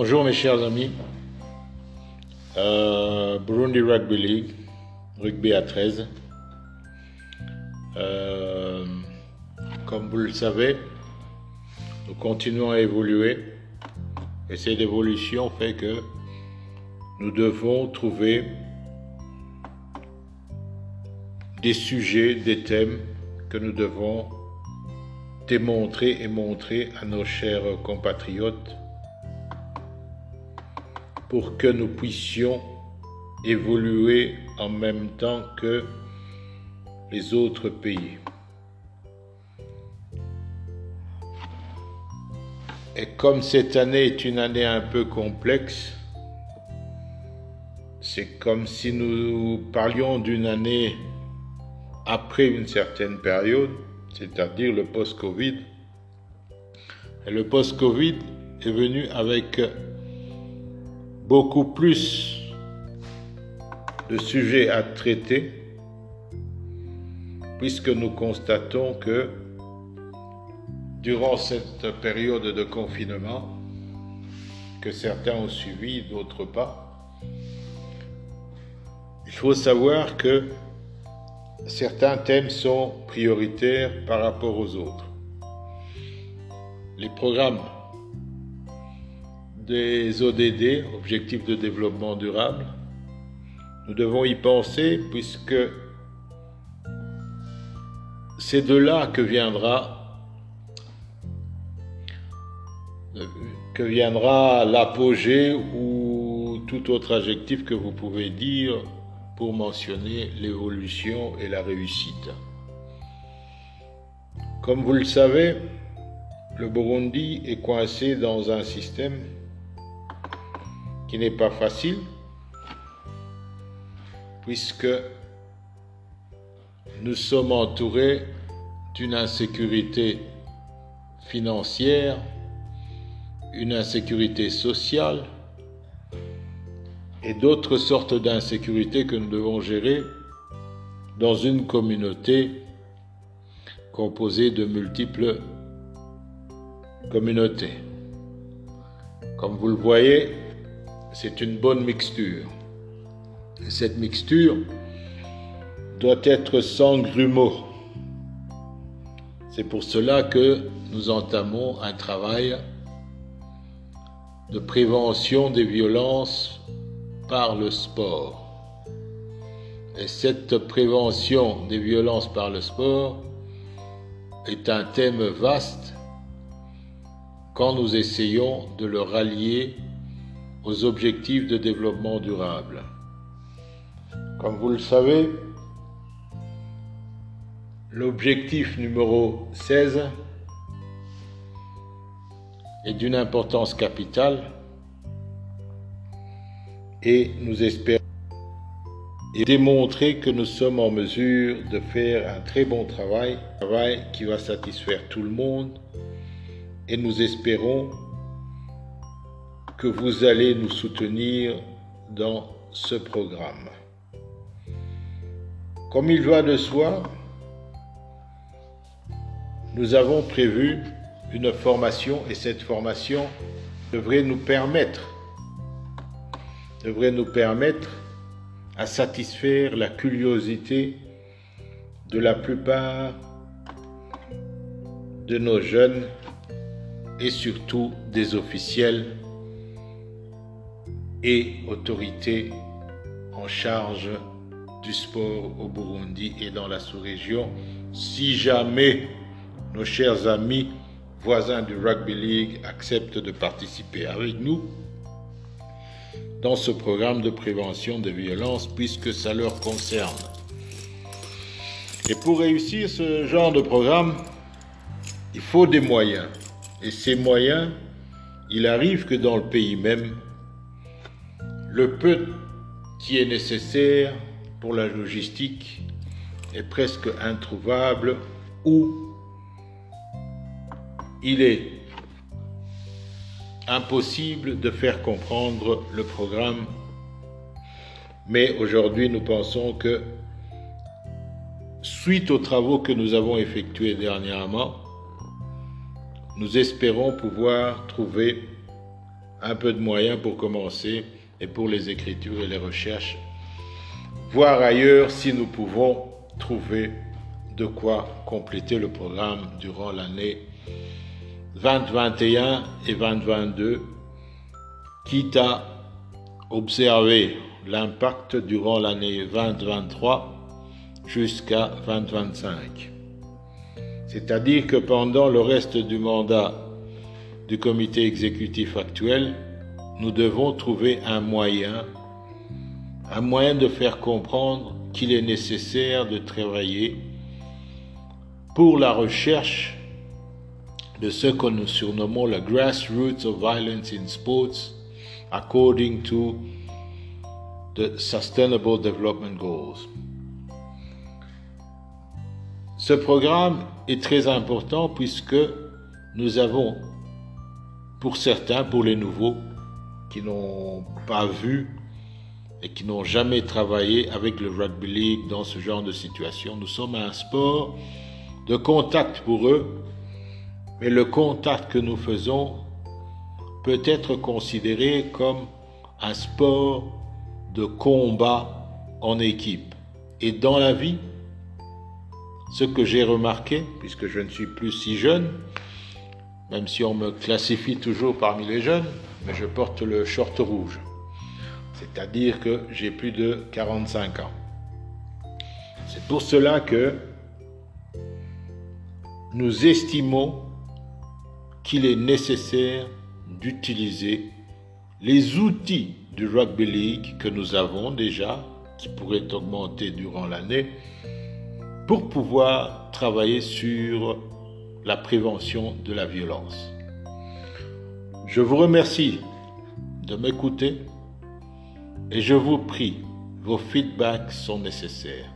Bonjour mes chers amis. Euh, Burundi Rugby League, rugby à 13. Euh, comme vous le savez, nous continuons à évoluer et cette évolution fait que nous devons trouver des sujets, des thèmes que nous devons démontrer et montrer à nos chers compatriotes pour que nous puissions évoluer en même temps que les autres pays. Et comme cette année est une année un peu complexe, c'est comme si nous parlions d'une année après une certaine période, c'est-à-dire le post-Covid. Et le post-Covid est venu avec beaucoup plus de sujets à traiter, puisque nous constatons que durant cette période de confinement, que certains ont suivi, d'autres pas, il faut savoir que certains thèmes sont prioritaires par rapport aux autres. Les programmes des ODD, Objectifs de développement durable, nous devons y penser puisque c'est de là que viendra que viendra l'apogée ou tout autre adjectif que vous pouvez dire pour mentionner l'évolution et la réussite. Comme vous le savez, le Burundi est coincé dans un système qui n'est pas facile, puisque nous sommes entourés d'une insécurité financière, une insécurité sociale, et d'autres sortes d'insécurité que nous devons gérer dans une communauté composée de multiples communautés. Comme vous le voyez, c'est une bonne mixture. Et cette mixture doit être sans grumeaux. C'est pour cela que nous entamons un travail de prévention des violences par le sport. Et cette prévention des violences par le sport est un thème vaste quand nous essayons de le rallier aux objectifs de développement durable. Comme vous le savez, l'objectif numéro 16 est d'une importance capitale et nous espérons démontrer que nous sommes en mesure de faire un très bon travail, un travail qui va satisfaire tout le monde et nous espérons que vous allez nous soutenir dans ce programme. Comme il va de soi, nous avons prévu une formation et cette formation devrait nous permettre devrait nous permettre à satisfaire la curiosité de la plupart de nos jeunes et surtout des officiels et autorités en charge du sport au Burundi et dans la sous-région, si jamais nos chers amis voisins du Rugby League acceptent de participer avec nous dans ce programme de prévention des violences puisque ça leur concerne. Et pour réussir ce genre de programme, il faut des moyens. Et ces moyens, il arrive que dans le pays même, le peu qui est nécessaire pour la logistique est presque introuvable ou il est impossible de faire comprendre le programme. Mais aujourd'hui, nous pensons que suite aux travaux que nous avons effectués dernièrement, nous espérons pouvoir trouver un peu de moyens pour commencer et pour les écritures et les recherches. Voir ailleurs si nous pouvons trouver de quoi compléter le programme durant l'année 2021 et 2022, quitte à observer l'impact durant l'année 2023 jusqu'à 2025. C'est-à-dire que pendant le reste du mandat du comité exécutif actuel, nous devons trouver un moyen, un moyen de faire comprendre qu'il est nécessaire de travailler pour la recherche de ce que nous surnommons le grassroots of violence in sports according to the Sustainable Development Goals. Ce programme est très important puisque nous avons, pour certains, pour les nouveaux, qui n'ont pas vu et qui n'ont jamais travaillé avec le rugby league dans ce genre de situation, nous sommes un sport de contact pour eux, mais le contact que nous faisons peut être considéré comme un sport de combat en équipe. Et dans la vie, ce que j'ai remarqué, puisque je ne suis plus si jeune, même si on me classifie toujours parmi les jeunes, mais je porte le short rouge. C'est-à-dire que j'ai plus de 45 ans. C'est pour cela que nous estimons qu'il est nécessaire d'utiliser les outils du rugby league que nous avons déjà, qui pourraient augmenter durant l'année, pour pouvoir travailler sur la prévention de la violence. Je vous remercie de m'écouter et je vous prie, vos feedbacks sont nécessaires.